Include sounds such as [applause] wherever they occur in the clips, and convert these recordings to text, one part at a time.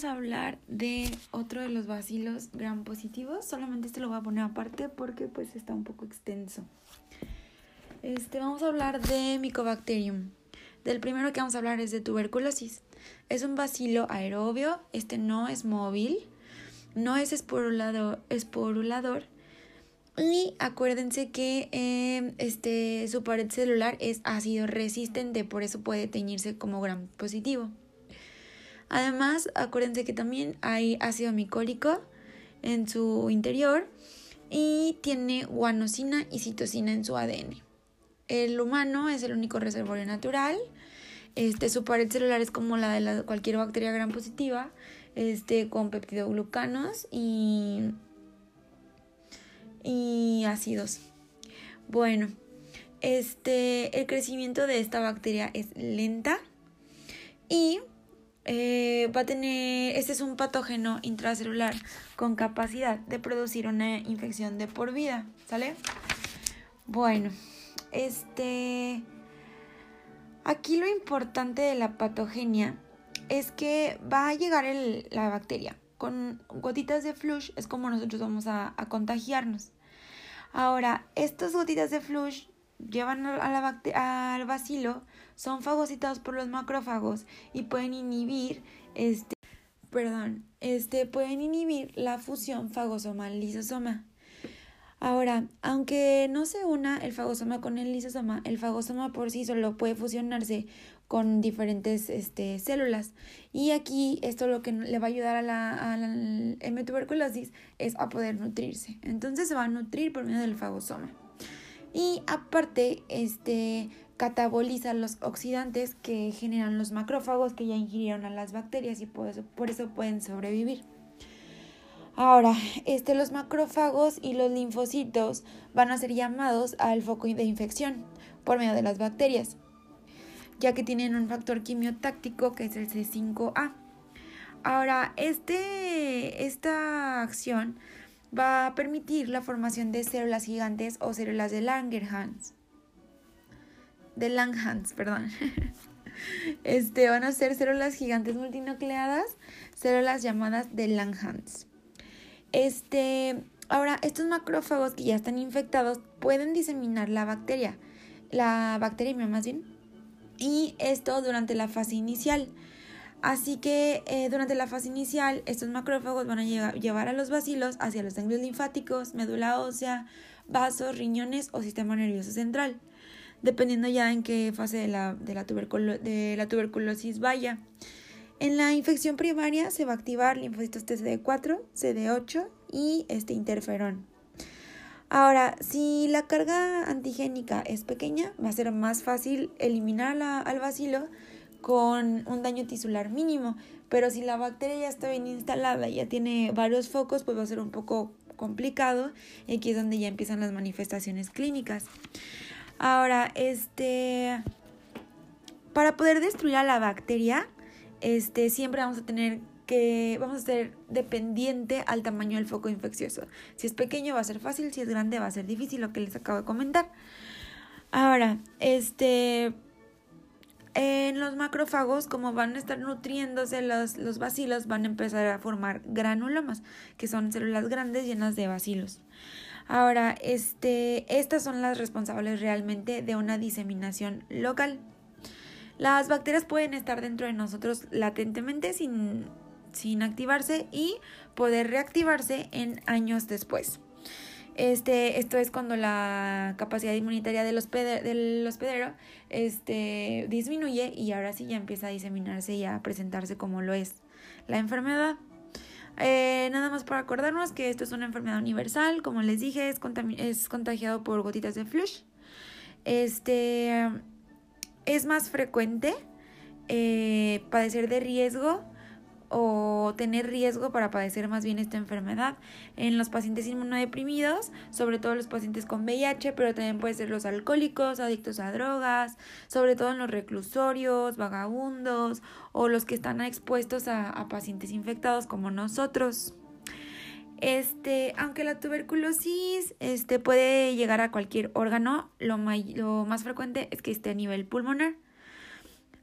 vamos a hablar de otro de los bacilos gram positivos. Solamente este lo voy a poner aparte porque pues está un poco extenso. Este, vamos a hablar de Mycobacterium. Del primero que vamos a hablar es de tuberculosis. Es un bacilo aerobio, este no es móvil, no es esporulador, esporulador y acuérdense que em, este, su pared celular es ácido resistente, por eso puede teñirse como gram positivo. Además, acuérdense que también hay ácido micólico en su interior y tiene guanosina y citosina en su ADN. El humano es el único reservorio natural. Este, su pared celular es como la de cualquier bacteria gram positiva, este, con peptidoglucanos y, y ácidos. Bueno, este, el crecimiento de esta bacteria es lenta y eh, va a tener, este es un patógeno intracelular con capacidad de producir una infección de por vida, ¿sale? Bueno, este, aquí lo importante de la patogenia es que va a llegar la bacteria con gotitas de flush, es como nosotros vamos a, contagiarnos. Ahora, estas gotitas de flush llevan a la al bacilo son fagocitados por los macrófagos y pueden inhibir este perdón, este pueden inhibir la fusión fagosoma-lisosoma. Ahora, aunque no se una el fagosoma con el lisosoma, el fagosoma por sí solo puede fusionarse con diferentes este, células. Y aquí esto lo que le va a ayudar a la, a la tuberculosis es a poder nutrirse. Entonces se va a nutrir por medio del fagosoma y aparte este cataboliza los oxidantes que generan los macrófagos que ya ingirieron a las bacterias y por eso, por eso pueden sobrevivir. Ahora, este, los macrófagos y los linfocitos van a ser llamados al foco de infección por medio de las bacterias, ya que tienen un factor quimiotáctico que es el C5A. Ahora, este, esta acción va a permitir la formación de células gigantes o células de Langerhans. De Langhans, perdón. [laughs] Este, van a ser células gigantes multinucleadas, células llamadas de Langhans. Este, ahora, estos macrófagos que ya están infectados pueden diseminar la bacteria, la bacteria más bien, y esto durante la fase inicial. Así que eh, durante la fase inicial, estos macrófagos van a llevar a los bacilos hacia los ganglios linfáticos, médula ósea, vasos, riñones o sistema nervioso central, dependiendo ya en qué fase de la, de la, la tuberculosis vaya. En la infección primaria se va a activar linfocitos TCD4, CD8 y este interferón. Ahora, si la carga antigénica es pequeña, va a ser más fácil eliminar al bacilo con un daño tisular mínimo, pero si la bacteria ya está bien instalada ya tiene varios focos, pues va a ser un poco complicado y aquí es donde ya empiezan las manifestaciones clínicas. Ahora, este para poder destruir a la bacteria, este siempre vamos a tener que vamos a ser dependiente al tamaño del foco infeccioso. Si es pequeño va a ser fácil, si es grande va a ser difícil, lo que les acabo de comentar. Ahora, este en los macrófagos, como van a estar nutriéndose los, los bacilos, van a empezar a formar granulomas, que son células grandes llenas de bacilos. Ahora, este, estas son las responsables realmente de una diseminación local. Las bacterias pueden estar dentro de nosotros latentemente sin, sin activarse y poder reactivarse en años después. Este, esto es cuando la capacidad inmunitaria del, hospedero este, disminuye y ahora sí ya empieza a diseminarse y a presentarse como lo es la enfermedad. Eh, nada más para acordarnos que esto es una enfermedad universal, como les dije, es, es contagiado por gotitas de flush. Este es más frecuente eh, padecer de riesgo o tener riesgo para padecer más bien esta enfermedad en los pacientes inmunodeprimidos, sobre todo los pacientes con VIH, pero también puede ser los alcohólicos, adictos a drogas, sobre todo en los reclusorios, vagabundos o los que están expuestos a, pacientes infectados como nosotros. Este, aunque la tuberculosis este, puede llegar a cualquier órgano, lo, lo más frecuente es que esté a nivel pulmonar.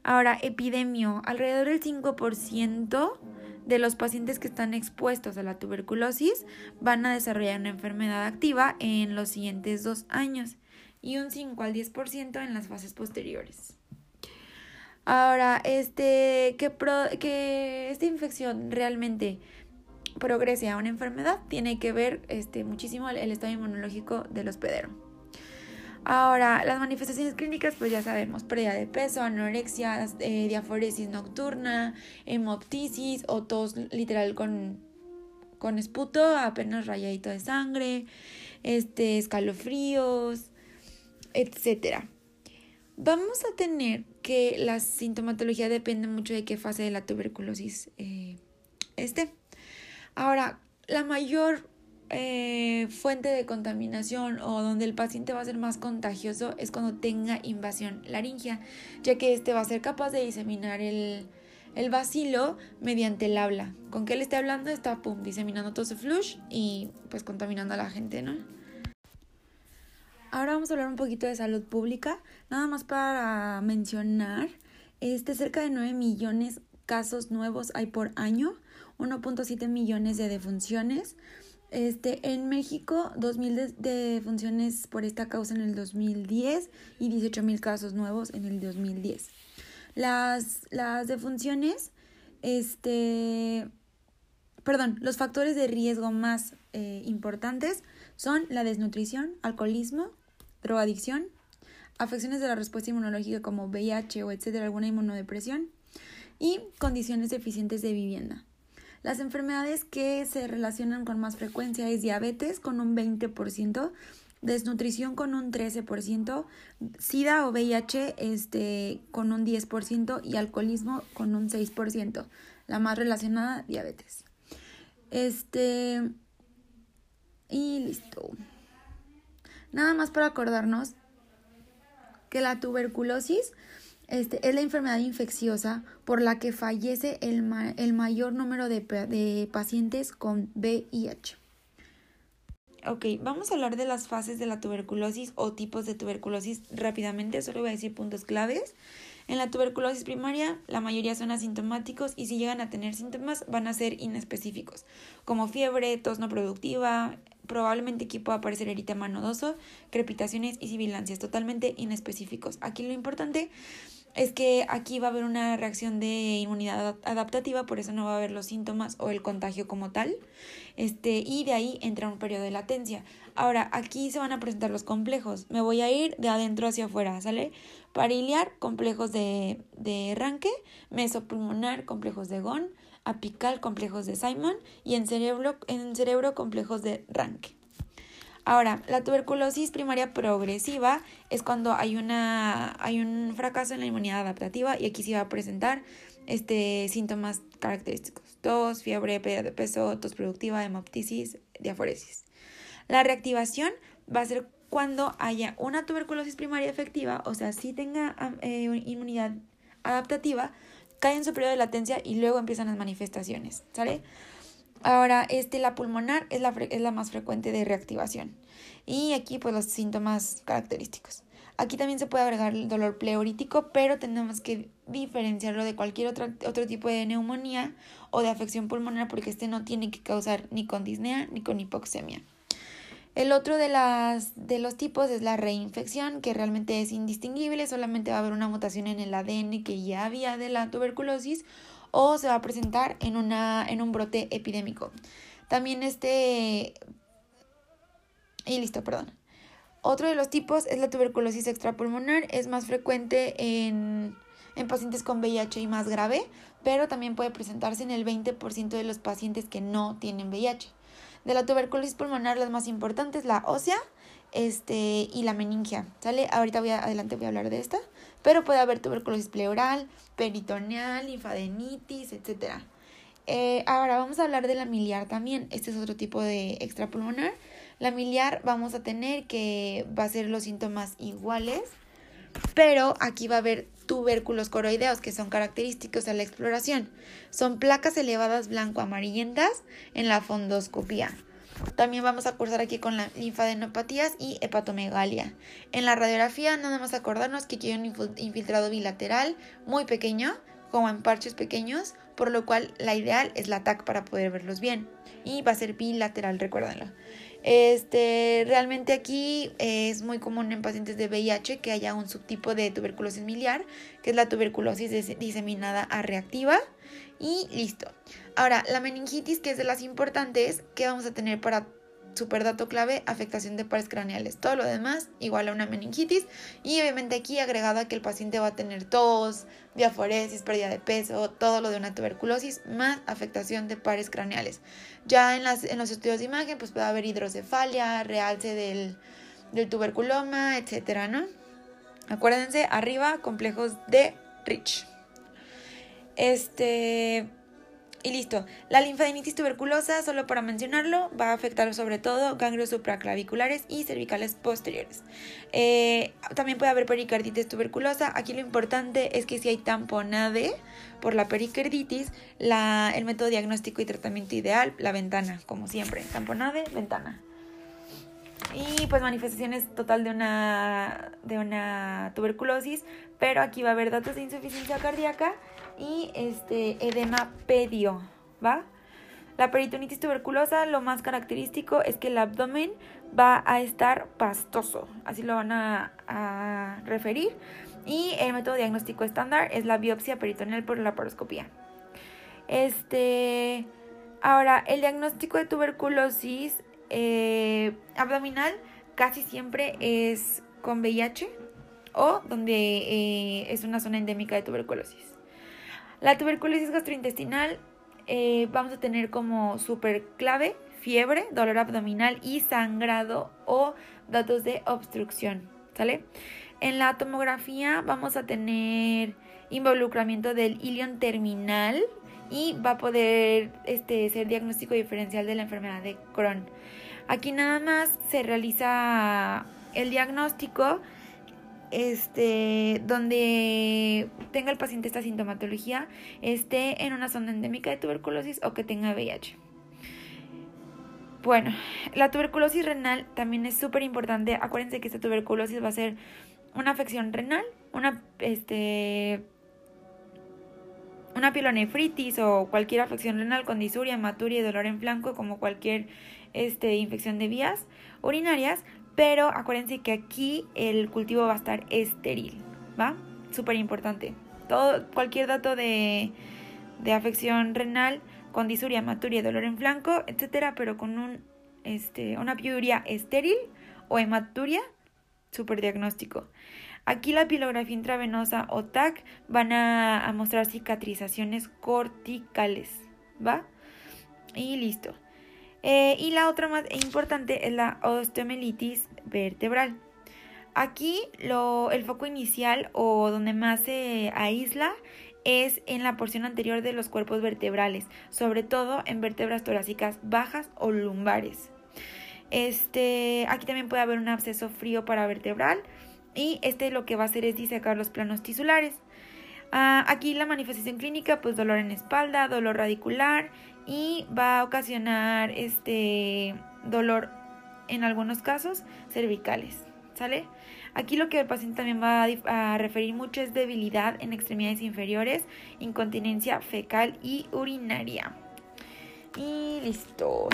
Ahora, epidemio. Alrededor del 5% de los pacientes que están expuestos a la tuberculosis van a desarrollar una enfermedad activa en los siguientes dos años y un 5 al 10% en las fases posteriores. Ahora, este, que, que esta infección realmente progrese a una enfermedad tiene que ver este, muchísimo el, estado inmunológico del hospedero. Ahora, las manifestaciones clínicas, pues ya sabemos, pérdida de peso, anorexia, eh, diaforesis nocturna, hemoptisis o tos literal con, con esputo, apenas rayadito de sangre, este, escalofríos, etc. Vamos a tener que la sintomatología depende mucho de qué fase de la tuberculosis eh, esté. Ahora, la mayor eh, fuente de contaminación o donde el paciente va a ser más contagioso es cuando tenga invasión laringea, ya que este va a ser capaz de diseminar el, el bacilo mediante el habla. Con que él esté hablando está pum, diseminando todo su flush y pues contaminando a la gente, ¿no? Ahora vamos a hablar un poquito de salud pública, nada más para mencionar, este cerca de 9 millones casos nuevos hay por año 1.7 millones de defunciones. Este, en México, 2.000 defunciones por esta causa en el 2010 y 18.000 casos nuevos en el 2010. Las, las defunciones, este, perdón, los factores de riesgo más eh, importantes son la desnutrición, alcoholismo, drogadicción, afecciones de la respuesta inmunológica como VIH o etcétera, alguna inmunodepresión y condiciones deficientes de vivienda. Las enfermedades que se relacionan con más frecuencia es diabetes con un 20%, desnutrición con un 13%, SIDA o VIH este, con un 10% y alcoholismo con un 6%. La más relacionada, diabetes. Este. Y listo. Nada más para acordarnos que la tuberculosis este, es la enfermedad infecciosa por la que fallece el, el mayor número de, de pacientes con VIH. Ok, vamos a hablar de las fases de la tuberculosis o tipos de tuberculosis rápidamente, solo voy a decir puntos claves. En la tuberculosis primaria, la mayoría son asintomáticos y si llegan a tener síntomas van a ser inespecíficos, como fiebre, tos no productiva, probablemente aquí pueda aparecer eritema nodoso, crepitaciones y sibilancias, totalmente inespecíficos. Aquí lo importante es que aquí va a haber una reacción de inmunidad adaptativa, por eso no va a haber los síntomas o el contagio como tal. Este, y de ahí entra un periodo de latencia. Ahora, aquí se van a presentar los complejos. Me voy a ir de adentro hacia afuera, ¿sale? Pariliar, complejos de, de mesopulmonar, complejos de GON, apical, complejos de Simon y en cerebro, en cerebro complejos de ranque. Ahora, la tuberculosis primaria progresiva es cuando hay, una, hay un fracaso en la inmunidad adaptativa y aquí se va a presentar este, síntomas característicos. Tos, fiebre, pérdida de peso, tos productiva, hemoptisis, diaforesis. La reactivación va a ser cuando haya una tuberculosis primaria efectiva, o sea, si tenga eh, inmunidad adaptativa, cae en su periodo de latencia y luego empiezan las manifestaciones, ¿sale? Ahora, este, la pulmonar es la, es la más frecuente de reactivación. Y aquí, pues, los síntomas característicos. Aquí también se puede agregar el dolor pleurítico, pero tenemos que diferenciarlo de cualquier otro, otro tipo de neumonía o de afección pulmonar porque este no tiene que causar ni con disnea ni con hipoxemia. El otro de, las, de los tipos es la reinfección, que realmente es indistinguible, solamente va a haber una mutación en el ADN que ya había de la tuberculosis o se va a presentar en, una, en un brote epidémico. También este... Y listo, perdón. Otro de los tipos es la tuberculosis extrapulmonar. Es más frecuente en, en pacientes con VIH y más grave, pero también puede presentarse en el 20% de los pacientes que no tienen VIH. De la tuberculosis pulmonar, las más importantes, la ósea este, y la meningia. ¿Sale? Ahorita voy adelante voy a hablar de esta pero puede haber tuberculosis pleural, peritoneal, linfadenitis, etc. Eh, ahora vamos a hablar de la miliar también. Este es otro tipo de extrapulmonar. La miliar vamos a tener que va a ser los síntomas iguales, pero aquí va a haber tubérculos coroideos que son característicos a la exploración. Son placas elevadas blanco-amarillentas en la fondoscopía. También vamos a cursar aquí con la linfadenopatías y hepatomegalia. En la radiografía nada más acordarnos que aquí un infiltrado bilateral muy pequeño, como en parches pequeños, por lo cual la ideal es la TAC para poder verlos bien. Y va a ser bilateral, recuérdenlo. Este, realmente aquí es muy común en pacientes de VIH que haya un subtipo de tuberculosis miliar, que es la tuberculosis diseminada a reactiva. Y listo. Ahora, la meningitis, que es de las importantes, que vamos a tener para superdato clave, afectación de pares craneales. Todo lo demás igual a una meningitis y obviamente aquí agregado a que el paciente va a tener tos, diaforesis, pérdida de peso, todo lo de una tuberculosis más afectación de pares craneales. Ya en, las, en los estudios de imagen pues puede haber hidrocefalia, realce del, del tuberculoma, etcétera, ¿no? Acuérdense, arriba complejos de Rich. Este, y listo. La linfadenitis tuberculosa, solo para mencionarlo, va a afectar sobre todo ganglios supraclaviculares y cervicales posteriores. Eh, también puede haber pericarditis tuberculosa. Aquí lo importante es que si hay tamponade por la pericarditis, el método diagnóstico y tratamiento ideal, la ventana, como siempre. Tamponade, ventana. Y pues manifestaciones total de una, de una tuberculosis, pero aquí va a haber datos de insuficiencia cardíaca y este edema pedio, ¿va? La peritonitis tuberculosa, lo más característico es que el abdomen va a estar pastoso, así lo van a, referir. Y el método diagnóstico estándar es la biopsia peritoneal por la paroscopía. Este, ahora, el diagnóstico de tuberculosis eh, abdominal casi siempre es con VIH o donde eh, es una zona endémica de tuberculosis. La tuberculosis gastrointestinal eh, vamos a tener como super clave fiebre, dolor abdominal y sangrado o datos de obstrucción, ¿sale? En la tomografía vamos a tener involucramiento del ilion terminal y va a poder este, ser diagnóstico diferencial de la enfermedad de Crohn. Aquí nada más se realiza el diagnóstico este, donde tenga el paciente esta sintomatología, esté en una zona endémica de tuberculosis o que tenga VIH. Bueno, la tuberculosis renal también es súper importante. Acuérdense que esta tuberculosis va a ser una afección renal, una, este, una pielonefritis o cualquier afección renal con disuria, hematuria y dolor en flanco, como cualquier este, infección de vías urinarias, pero acuérdense que aquí el cultivo va a estar estéril, ¿va? Súper importante. Cualquier dato de, de afección renal con disuria, hematuria, dolor en flanco, etcétera, pero con un, este, una piuria estéril o hematuria, súper diagnóstico. Aquí la pilografía intravenosa o TAC van a, a mostrar cicatrizaciones corticales, ¿va? Y listo. Eh, y la otra más importante es la osteomelitis vertebral. Aquí el foco inicial o donde más se aísla es en la porción anterior de los cuerpos vertebrales, sobre todo en vértebras torácicas bajas o lumbares. Este, aquí también puede haber un absceso frío paravertebral y este lo que va a hacer es disecar los planos tisulares. Ah, aquí la manifestación clínica, pues dolor en espalda, dolor radicular y va a ocasionar este dolor en algunos casos cervicales, ¿sale? Aquí lo que el paciente también va a, referir mucho es debilidad en extremidades inferiores, incontinencia fecal y urinaria. Y listo.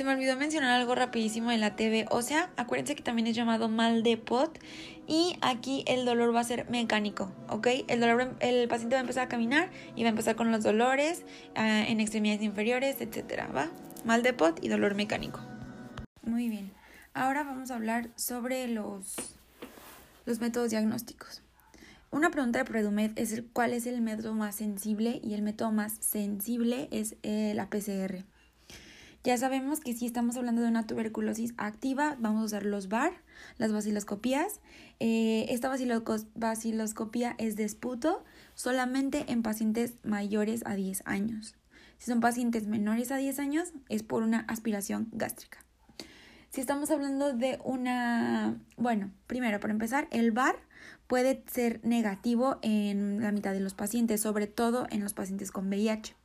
Se me olvidó mencionar algo rapidísimo de la TV o sea, Acuérdense que también es llamado mal de pot y aquí el dolor va a ser mecánico, ¿ok? El, dolor, el paciente va a empezar a caminar y va a empezar con los dolores ah, en extremidades inferiores, etcétera, ¿va? Mal de pot y dolor mecánico. Muy bien. Ahora vamos a hablar sobre los, los métodos diagnósticos. Una pregunta de Predumed es cuál es el método más sensible y el método más sensible es eh, la PCR. Ya sabemos que si estamos hablando de una tuberculosis activa, vamos a usar los VAR, las vaciloscopías. Eh, esta vaciloscopía es de esputo solamente en pacientes mayores a 10 años. Si son pacientes menores a 10 años, es por una aspiración gástrica. Si estamos hablando de una, bueno, primero, para empezar, el VAR puede ser negativo en la mitad de los pacientes, sobre todo en los pacientes con VIH.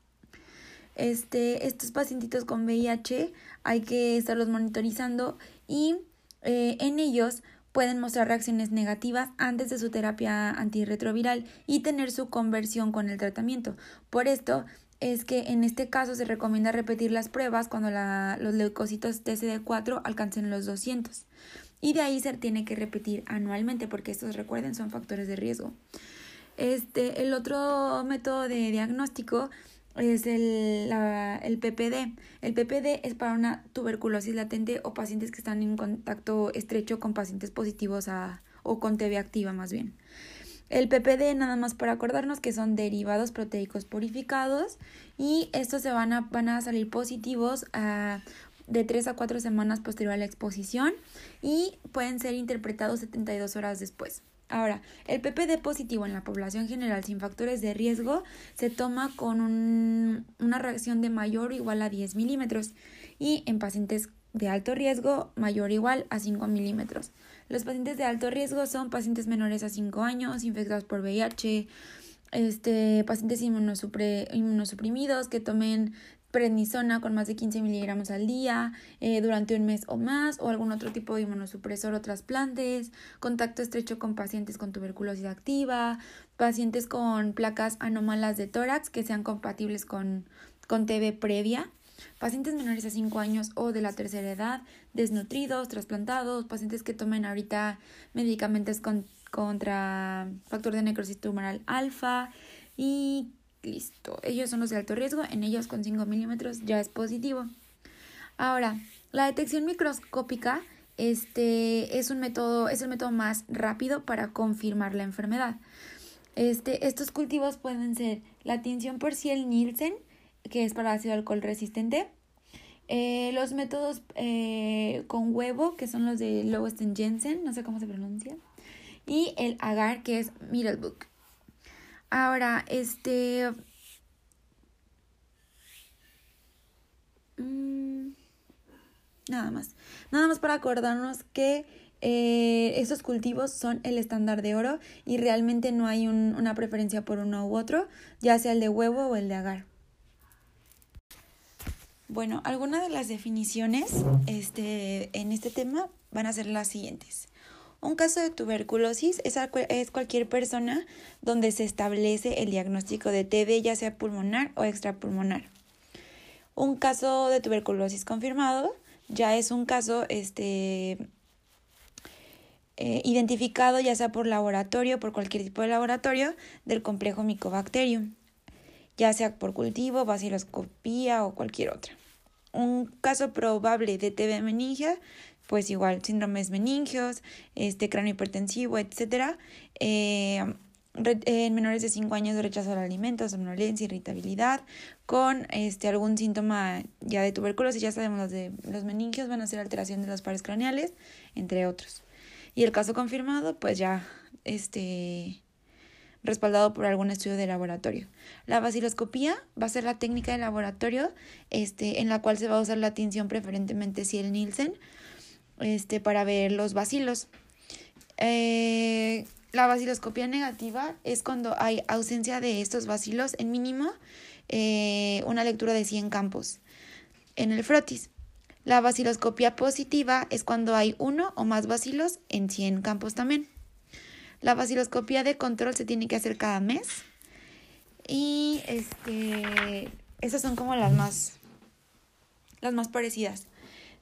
Este, estos pacientitos con VIH hay que estarlos monitorizando y eh, en ellos pueden mostrar reacciones negativas antes de su terapia antirretroviral y tener su conversión con el tratamiento. Por esto es que en este caso se recomienda repetir las pruebas cuando los leucocitos TCD4 alcancen los 200. Y de ahí se tiene que repetir anualmente porque estos, recuerden, son factores de riesgo. Este, el otro método de diagnóstico es el, el PPD. El PPD es para una tuberculosis latente o pacientes que están en contacto estrecho con pacientes positivos a, o con TB activa más bien. El PPD, nada más para acordarnos que son derivados proteicos purificados y estos se van a, van a salir positivos a, de 3 a 4 semanas posterior a la exposición y pueden ser interpretados 72 horas después. Ahora, el PPD positivo en la población general sin factores de riesgo se toma con una reacción de mayor o igual a 10 milímetros y en pacientes de alto riesgo mayor o igual a 5 milímetros. Los pacientes de alto riesgo son pacientes menores a 5 años, infectados por VIH, este, pacientes inmunosuprimidos que tomen prednisona con más de 15 miligramos al día eh, durante un mes o más o algún otro tipo de inmunosupresor o trasplantes, contacto estrecho con pacientes con tuberculosis activa, pacientes con placas anómalas de tórax que sean compatibles con, con TB previa, pacientes menores a 5 años o de la tercera edad, desnutridos, trasplantados, pacientes que tomen ahorita medicamentos contra factor de necrosis tumoral alfa y Listo. Ellos son los de alto riesgo. En ellos con 5 milímetros ya es positivo. Ahora, la detección microscópica este, es, un método, es el método más rápido para confirmar la enfermedad. Este, estos cultivos pueden ser la tinción por ciel Nielsen, que es para ácido alcohol resistente, eh, los métodos eh, con huevo, que son los de Lowesten Jensen, no sé cómo se pronuncia, y el agar, que es Middlebook. Ahora, este... Mm, nada más. Nada más para acordarnos que eh, estos cultivos son el estándar de oro y realmente no hay una preferencia por uno u otro, ya sea el de huevo o el de agar. Bueno, algunas de las definiciones este, en este tema van a ser las siguientes. Un caso de tuberculosis es, cualquier persona donde se establece el diagnóstico de TB, ya sea pulmonar o extrapulmonar. Un caso de tuberculosis confirmado ya es un caso este, eh, identificado ya sea por laboratorio, por cualquier tipo de laboratorio del complejo Mycobacterium, ya sea por cultivo, baciloscopía o cualquier otra. Un caso probable de TB meningia pues igual síndromes meningios, este cráneo hipertensivo, etcétera. Eh, en menores de 5 años rechazo al alimento, somnolencia, irritabilidad, con este, algún síntoma ya de tuberculosis, ya sabemos los de los meningios van a ser alteración de los pares craneales, entre otros. Y el caso confirmado, pues ya este respaldado por algún estudio de laboratorio. La vaciloscopía va a ser la técnica de laboratorio este, en la cual se va a usar la tinción preferentemente si el Nielsen este, para ver los vacilos. Eh, la vaciloscopía negativa es cuando hay ausencia de estos vacilos en mínimo eh, una lectura de 100 campos en el frotis. La vaciloscopía positiva es cuando hay uno o más vacilos en 100 campos también. La vaciloscopía de control se tiene que hacer cada mes. Y este, esas son como las más, las más parecidas.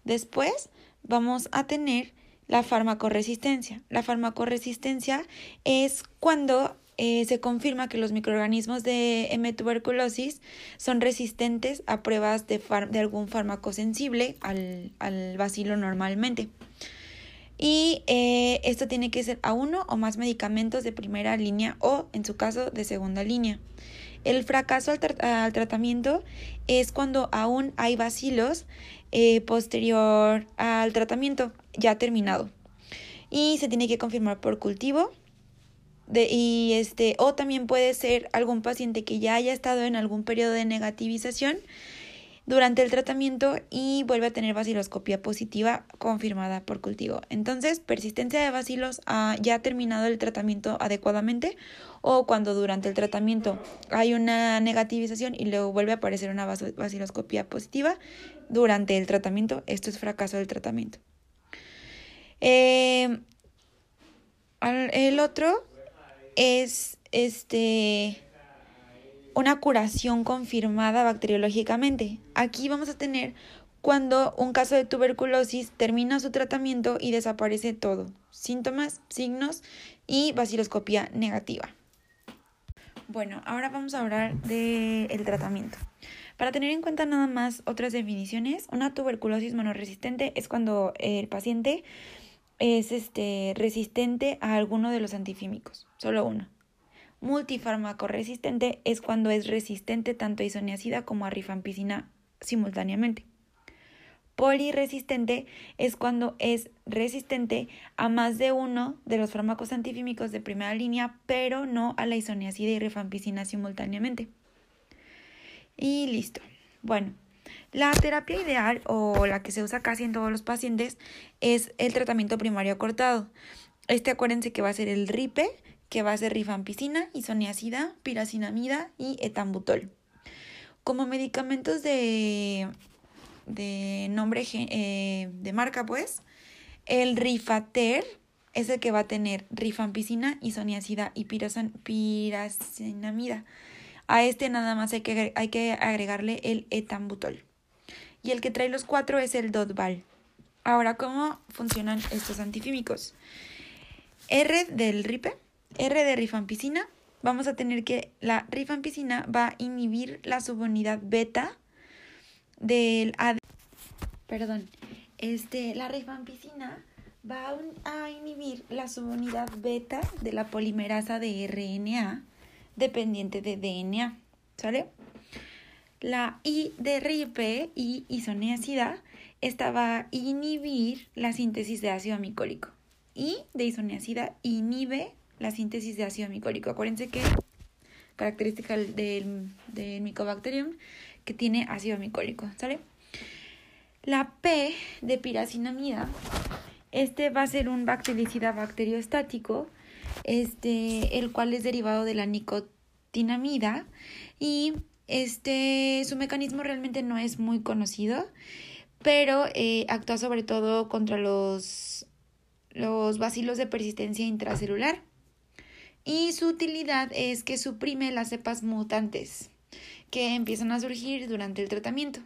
Después vamos a tener la farmacoresistencia. La farmacoresistencia es cuando eh, se confirma que los microorganismos de M. tuberculosis son resistentes a pruebas de, de algún fármaco sensible al, al bacilo normalmente. Y eh, esto tiene que ser a uno o más medicamentos de primera línea o, en su caso, de segunda línea. El fracaso al, tratamiento es cuando aún hay vacilos eh, posterior al tratamiento ya terminado. Y se tiene que confirmar por cultivo. De, y este, o también puede ser algún paciente que ya haya estado en algún periodo de negativización durante el tratamiento y vuelve a tener baciloscopía positiva confirmada por cultivo. Entonces, persistencia de bacilos ha ya terminado el tratamiento adecuadamente o cuando durante el tratamiento hay una negativización y luego vuelve a aparecer una baciloscopía positiva durante el tratamiento, esto es fracaso del tratamiento. Eh, el otro es este una curación confirmada bacteriológicamente. Aquí vamos a tener cuando un caso de tuberculosis termina su tratamiento y desaparece todo, síntomas, signos y vaciloscopía negativa. Bueno, ahora vamos a hablar del tratamiento. Para tener en cuenta nada más otras definiciones, una tuberculosis monoresistente es cuando el paciente es este, resistente a alguno de los antifímicos, solo uno. Multifármaco resistente es cuando es resistente tanto a isoniazida como a rifampicina simultáneamente. Poliresistente es cuando es resistente a más de uno de los fármacos antifímicos de primera línea, pero no a la isoniazida y rifampicina simultáneamente. Y listo. Bueno, la terapia ideal o la que se usa casi en todos los pacientes es el tratamiento primario cortado. Este acuérdense que va a ser el RIPE, que va a ser rifampicina, isoniazida, piracinamida y etambutol. Como medicamentos de, de nombre eh, de marca, pues, el Rifater es el que va a tener rifampicina, isoniazida y piracinamida. A este nada más hay que, hay que agregarle el etambutol. Y el que trae los cuatro es el Dotval. Ahora, ¿cómo funcionan estos antifímicos? R del RIPE R de rifampicina, vamos a tener que la rifampicina va a inhibir la subunidad beta del AD. Perdón, este, la rifampicina va a inhibir la subunidad beta de la polimerasa de RNA dependiente de DNA, ¿sale? La I de RIPE y isoneacida, esta va a inhibir la síntesis de ácido amicólico. Y de isoneacida inhibe la síntesis de ácido micólico. Acuérdense que característica del, del Mycobacterium que tiene ácido micólico, ¿sale? La P de piracinamida, este va a ser un bactericida bacteriostático, este, el cual es derivado de la nicotinamida y este, su mecanismo realmente no es muy conocido, pero eh, actúa sobre todo contra los, los bacilos de persistencia intracelular y su utilidad es que suprime las cepas mutantes que empiezan a surgir durante el tratamiento.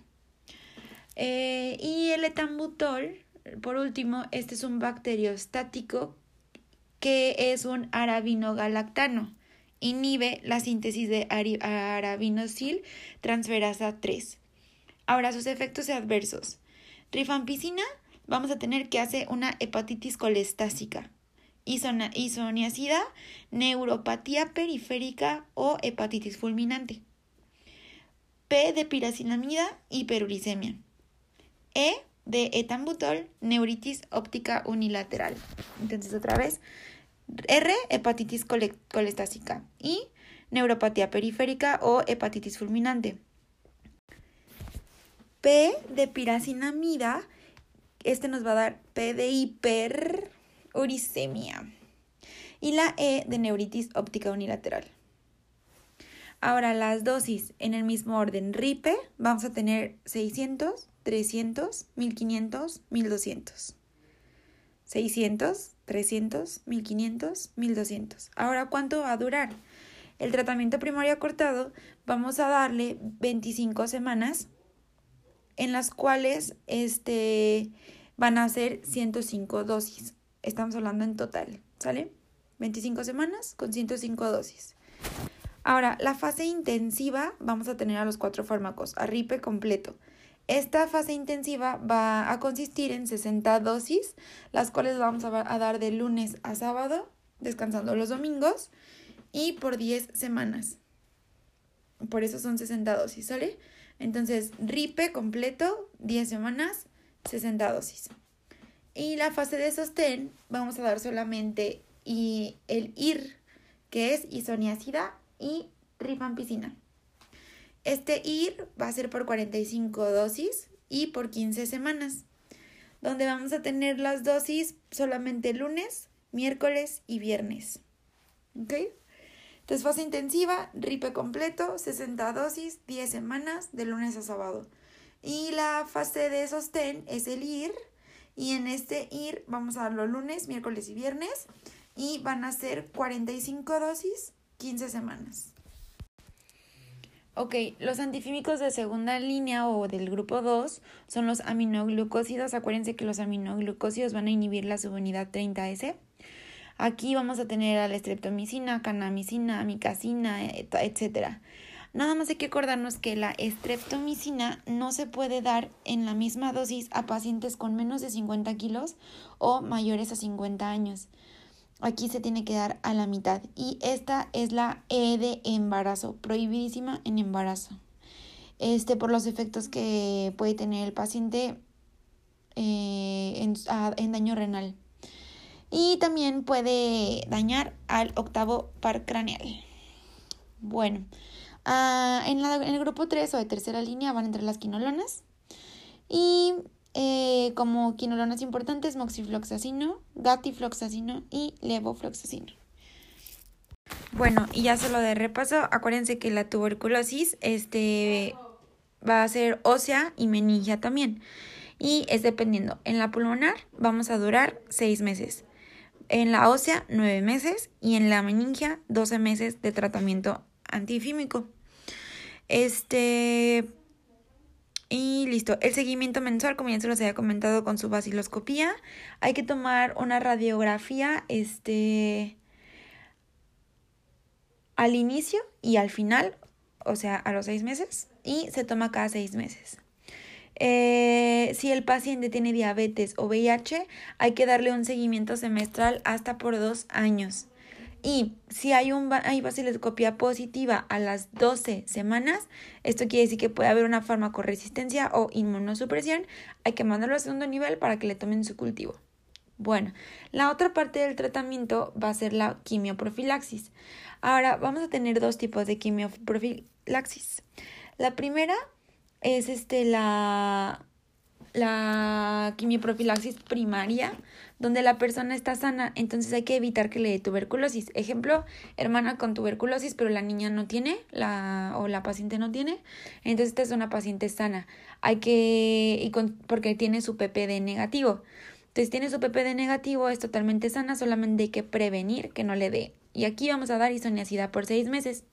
Eh, y el etambutol, por último, este es un bacteriostático que es un arabinogalactano. Inhibe la síntesis de arabinosil transferasa 3. Ahora, sus efectos adversos. Rifampicina, vamos a tener que hace una hepatitis colestásica isoniazida, neuropatía periférica o hepatitis fulminante. P de piracinamida, hiperuricemia. E de etambutol, neuritis óptica unilateral. Entonces otra vez, R, hepatitis colestásica y neuropatía periférica o hepatitis fulminante. P de piracinamida, este nos va a dar P de hiper uricemia. Y la E de neuritis óptica unilateral. Ahora las dosis en el mismo orden RIPE vamos a tener 600, 300, 1500, 1200. 600, 300, 1500, 1200. Ahora, ¿cuánto va a durar? El tratamiento primario cortado vamos a darle 25 semanas en las cuales este, van a ser 105 dosis. Estamos hablando en total, ¿sale? 25 semanas con 105 dosis. Ahora, la fase intensiva vamos a tener a los cuatro fármacos, a RIPE completo. Esta fase intensiva va a consistir en 60 dosis, las cuales vamos a dar de lunes a sábado, descansando los domingos, y por 10 semanas. Por eso son 60 dosis, ¿sale? Entonces, RIPE completo, 10 semanas, 60 dosis. Y la fase de sostén vamos a dar solamente y el IR, que es isoniazida y rifampicina. Este IR va a ser por 45 dosis y por 15 semanas, donde vamos a tener las dosis solamente lunes, miércoles y viernes. ¿Ok? Entonces, fase intensiva, RIPE completo, 60 dosis, 10 semanas, de lunes a sábado. Y la fase de sostén es el IR. Y en este IR vamos a darlo lunes, miércoles y viernes. Y van a ser 45 dosis, 15 semanas. Ok, los antifímicos de segunda línea o del grupo 2 son los aminoglucósidos. Acuérdense que los aminoglucósidos van a inhibir la subunidad 30S. Aquí vamos a tener a la estreptomicina, canamicina, amicacina, etc. Nada más hay que acordarnos que la estreptomicina no se puede dar en la misma dosis a pacientes con menos de 50 kilos o mayores a 50 años. Aquí se tiene que dar a la mitad. Y esta es la E de embarazo, prohibidísima en embarazo. Este, por los efectos que puede tener el paciente eh, en, en daño renal y también puede dañar al octavo par craneal. Bueno, ah, en, el grupo 3 o de tercera línea van a entrar las quinolonas y eh, como quinolonas importantes moxifloxacino, gatifloxacino y levofloxacino. Bueno, y ya solo de repaso, acuérdense que la tuberculosis este, va a ser ósea y meningia también. Y es dependiendo. En la pulmonar vamos a durar seis meses en la ósea 9 meses y en la meningia 12 meses de tratamiento antifímico. Este y listo, el seguimiento mensual, como ya se los había comentado con su vaciloscopía, hay que tomar una radiografía este al inicio y al final, o sea, a los seis meses, y se toma cada seis meses. Eh, si el paciente tiene diabetes o VIH, hay que darle un seguimiento semestral hasta por dos años. Y si hay, un, hay positiva a las 12 semanas, esto quiere decir que puede haber una farmacoresistencia o inmunosupresión. Hay que mandarlo a segundo nivel para que le tomen su cultivo. Bueno, la otra parte del tratamiento va a ser la quimioprofilaxis. Ahora vamos a tener dos tipos de quimioprofilaxis. La primera es este la la quimioprofilaxis primaria, donde la persona está sana, entonces hay que evitar que le dé tuberculosis. Ejemplo, hermana con tuberculosis, pero la niña no tiene, la, o la paciente no tiene, entonces esta es una paciente sana. Hay que, y con, porque tiene su PPD negativo. Entonces tiene su PPD negativo, es totalmente sana, solamente hay que prevenir que no le dé. Y aquí vamos a dar isoniazida por seis meses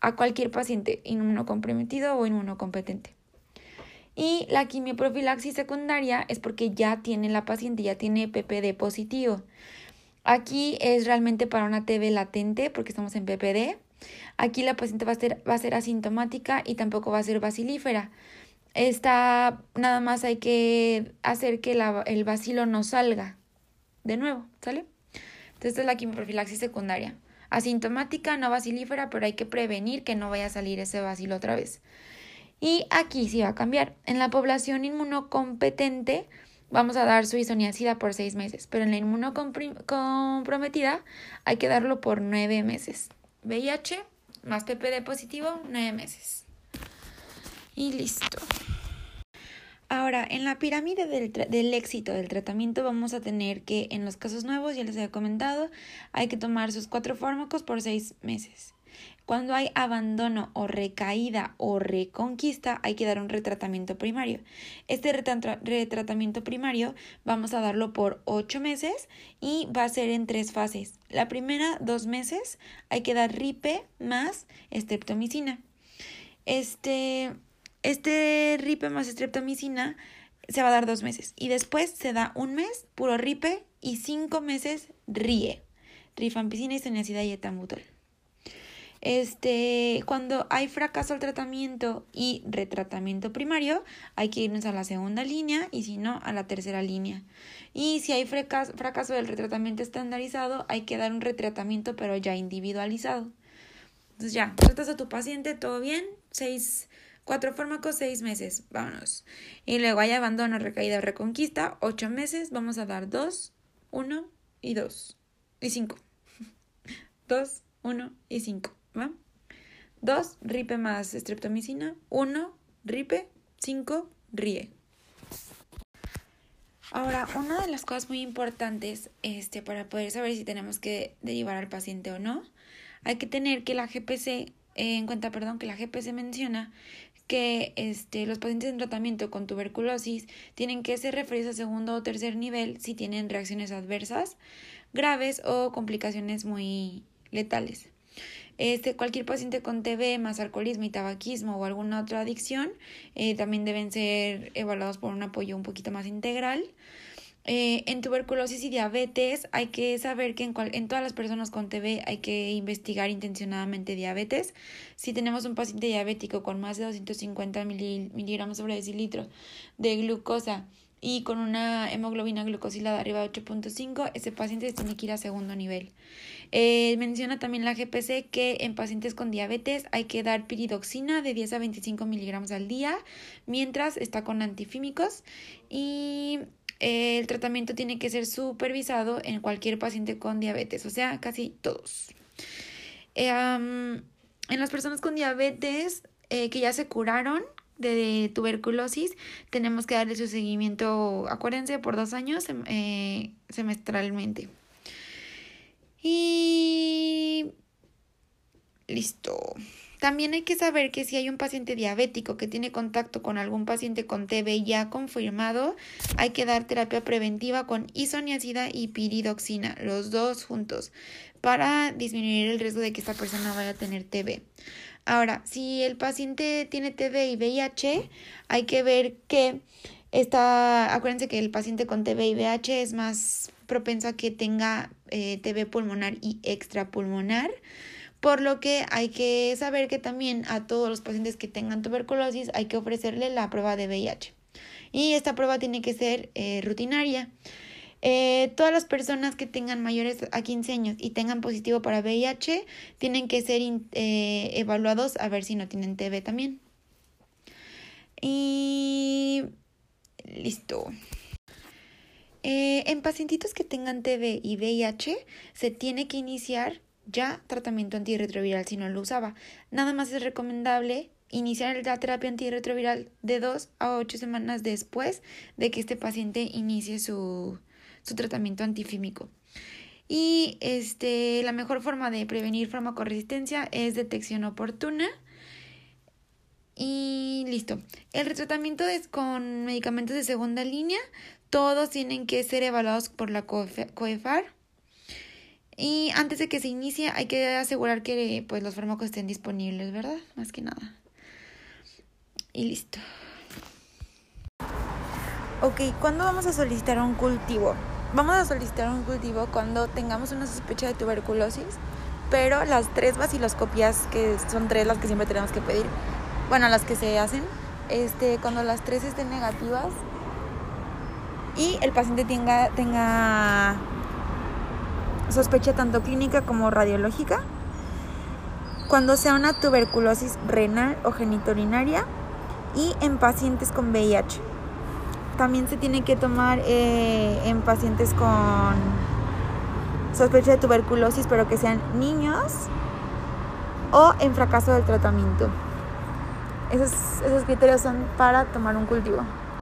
a cualquier paciente inmunocomprometido o inmunocompetente. Y la quimioprofilaxis secundaria es porque ya tiene la paciente, ya tiene PPD positivo. Aquí es realmente para una TB latente porque estamos en PPD. Aquí la paciente va a ser, va a ser asintomática y tampoco va a ser bacilífera. Esta nada más hay que hacer que el bacilo no salga de nuevo, ¿sale? Entonces esta es la quimioprofilaxis secundaria asintomática, no bacilífera, pero hay que prevenir que no vaya a salir ese bacilo otra vez. Y aquí sí va a cambiar. En la población inmunocompetente vamos a dar su isoniazida por seis meses, pero en la inmunocomprometida hay que darlo por nueve meses. VIH más PPD positivo, nueve meses. Y listo. Ahora, en la pirámide del, éxito del tratamiento vamos a tener que en los casos nuevos, ya les había comentado, hay que tomar sus cuatro fármacos por seis meses. Cuando hay abandono o recaída o reconquista, hay que dar un retratamiento primario. Este retratamiento primario vamos a darlo por ocho meses y va a ser en tres fases. La primera, dos meses, hay que dar RIPE más estreptomicina. Este, este ripe más estreptomicina se va a dar dos meses y después se da un mes puro ripe y cinco meses rie, rifampicina, isoniazida y etambutol. Este, cuando hay fracaso al tratamiento y retratamiento primario, hay que irnos a la segunda línea y si no, a la tercera línea. Y si hay fracaso, del retratamiento estandarizado, hay que dar un retratamiento pero ya individualizado. Entonces ya, tratas a tu paciente, todo bien, seis Cuatro fármacos, seis meses, vámonos. Y luego hay abandono, recaída, reconquista, ocho meses, vamos a dar dos, uno y dos. Y cinco. [laughs] Dos, uno y cinco, ¿va? 2, ripe más streptomicina. 1, ripe. 5, ríe. Ahora, una de las cosas muy importantes este, para poder saber si tenemos que derivar al paciente o no, hay que tener que la GPC, eh, en cuenta, perdón, que la GPC menciona que este, los pacientes en tratamiento con tuberculosis tienen que ser referidos a segundo o tercer nivel si tienen reacciones adversas graves o complicaciones muy letales. Este, cualquier paciente con TB más alcoholismo y tabaquismo o alguna otra adicción eh, también deben ser evaluados por un apoyo un poquito más integral. Eh, en tuberculosis y diabetes hay que saber que en, en todas las personas con TB hay que investigar intencionadamente diabetes. Si tenemos un paciente diabético con más de 250 miligramos sobre decilitro de glucosa y con una hemoglobina glucosilada arriba de 8.5, ese paciente tiene que ir a segundo nivel. Eh, menciona también la GPC que en pacientes con diabetes hay que dar piridoxina de 10 a 25 miligramos al día mientras está con antifímicos y eh, el tratamiento tiene que ser supervisado en cualquier paciente con diabetes, o sea, casi todos. Eh, en las personas con diabetes que ya se curaron, de tuberculosis, tenemos que darle su seguimiento, acuérdense, por dos años eh, semestralmente. Y listo. También hay que saber que si hay un paciente diabético que tiene contacto con algún paciente con TB ya confirmado, hay que dar terapia preventiva con isoniazida y piridoxina, los dos juntos, para disminuir el riesgo de que esta persona vaya a tener TB. Ahora, si el paciente tiene TB y VIH, hay que ver que está, acuérdense que el paciente con TB y VIH es más propenso a que tenga eh, TB pulmonar y extrapulmonar, por lo que hay que saber que también a todos los pacientes que tengan tuberculosis hay que ofrecerle la prueba de VIH. Y esta prueba tiene que ser eh, rutinaria. Eh, todas las personas que tengan mayores a 15 años y tengan positivo para VIH tienen que ser eh, evaluados a ver si no tienen TB también. Y listo. Eh, en pacientitos que tengan TB y VIH se tiene que iniciar ya tratamiento antirretroviral si no lo usaba. Nada más es recomendable iniciar la terapia antirretroviral de 2 a 8 semanas después de que este paciente inicie su, su tratamiento antifímico. Y este, la mejor forma de prevenir farmacoresistencia es detección oportuna. Y listo. El retratamiento es con medicamentos de segunda línea. Todos tienen que ser evaluados por la COEFAR. Y antes de que se inicie hay que asegurar que pues, los fármacos estén disponibles, ¿verdad? Más que nada. Y listo. Ok, ¿cuándo vamos a solicitar un cultivo? Vamos a solicitar un cultivo cuando tengamos una sospecha de tuberculosis, pero las tres vaciloscopias, que son tres las que siempre tenemos que pedir, bueno, las que se hacen, este, cuando las tres estén negativas y el paciente tenga, tenga sospecha tanto clínica como radiológica, cuando sea una tuberculosis renal o genitorinaria y en pacientes con VIH también se tiene que tomar eh, en pacientes con sospecha de tuberculosis, pero que sean niños o en fracaso del tratamiento. Esos, esos criterios son para tomar un cultivo.